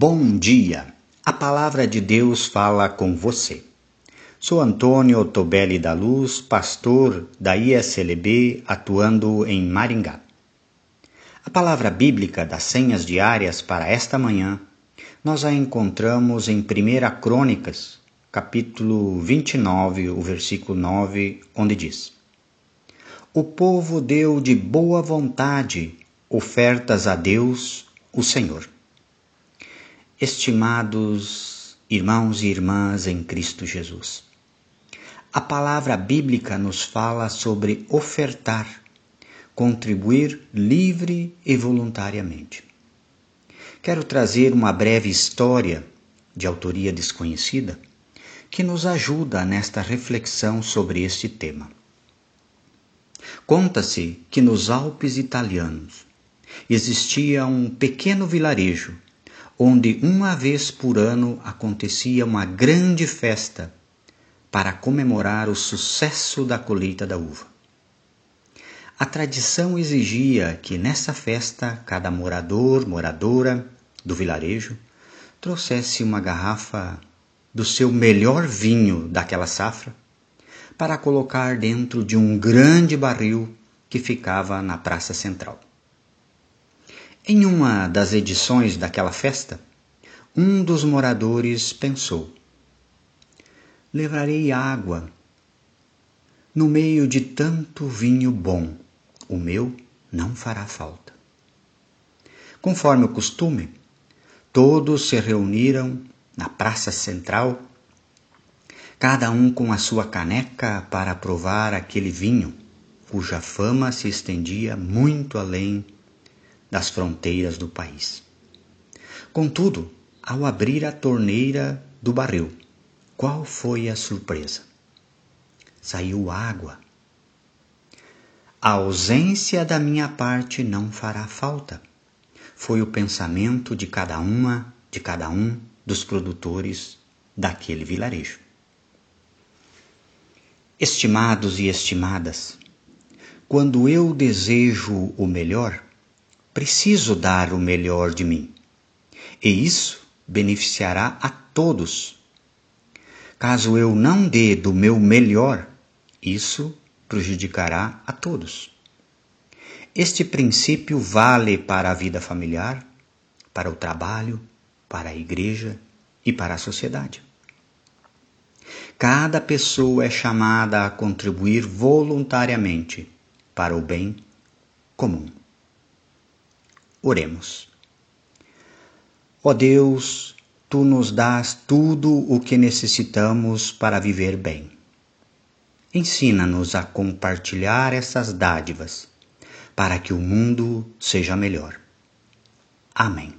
Bom dia! A palavra de Deus fala com você. Sou Antônio Tobelli da Luz, pastor da ISLB, atuando em Maringá. A palavra bíblica das senhas diárias para esta manhã nós a encontramos em 1 Crônicas, capítulo 29, o versículo 9, onde diz: O povo deu de boa vontade ofertas a Deus, o Senhor. Estimados irmãos e irmãs em Cristo Jesus, a palavra bíblica nos fala sobre ofertar, contribuir livre e voluntariamente. Quero trazer uma breve história de autoria desconhecida que nos ajuda nesta reflexão sobre este tema. Conta-se que nos Alpes italianos existia um pequeno vilarejo onde uma vez por ano acontecia uma grande festa para comemorar o sucesso da colheita da uva. A tradição exigia que nessa festa cada morador, moradora do vilarejo trouxesse uma garrafa do seu melhor vinho daquela safra para colocar dentro de um grande barril que ficava na praça central. Em uma das edições daquela festa, um dos moradores pensou: Levarei água. No meio de tanto vinho bom, o meu não fará falta. Conforme o costume, todos se reuniram na praça central, cada um com a sua caneca para provar aquele vinho, cuja fama se estendia muito além das fronteiras do país. Contudo, ao abrir a torneira do barril, qual foi a surpresa? Saiu água. A ausência da minha parte não fará falta. Foi o pensamento de cada uma, de cada um dos produtores daquele vilarejo. Estimados e estimadas, quando eu desejo o melhor, preciso dar o melhor de mim. E isso beneficiará a todos. Caso eu não dê do meu melhor, isso prejudicará a todos. Este princípio vale para a vida familiar, para o trabalho, para a igreja e para a sociedade. Cada pessoa é chamada a contribuir voluntariamente para o bem comum. Oremos. Ó Deus, tu nos dás tudo o que necessitamos para viver bem. Ensina-nos a compartilhar essas dádivas para que o mundo seja melhor. Amém.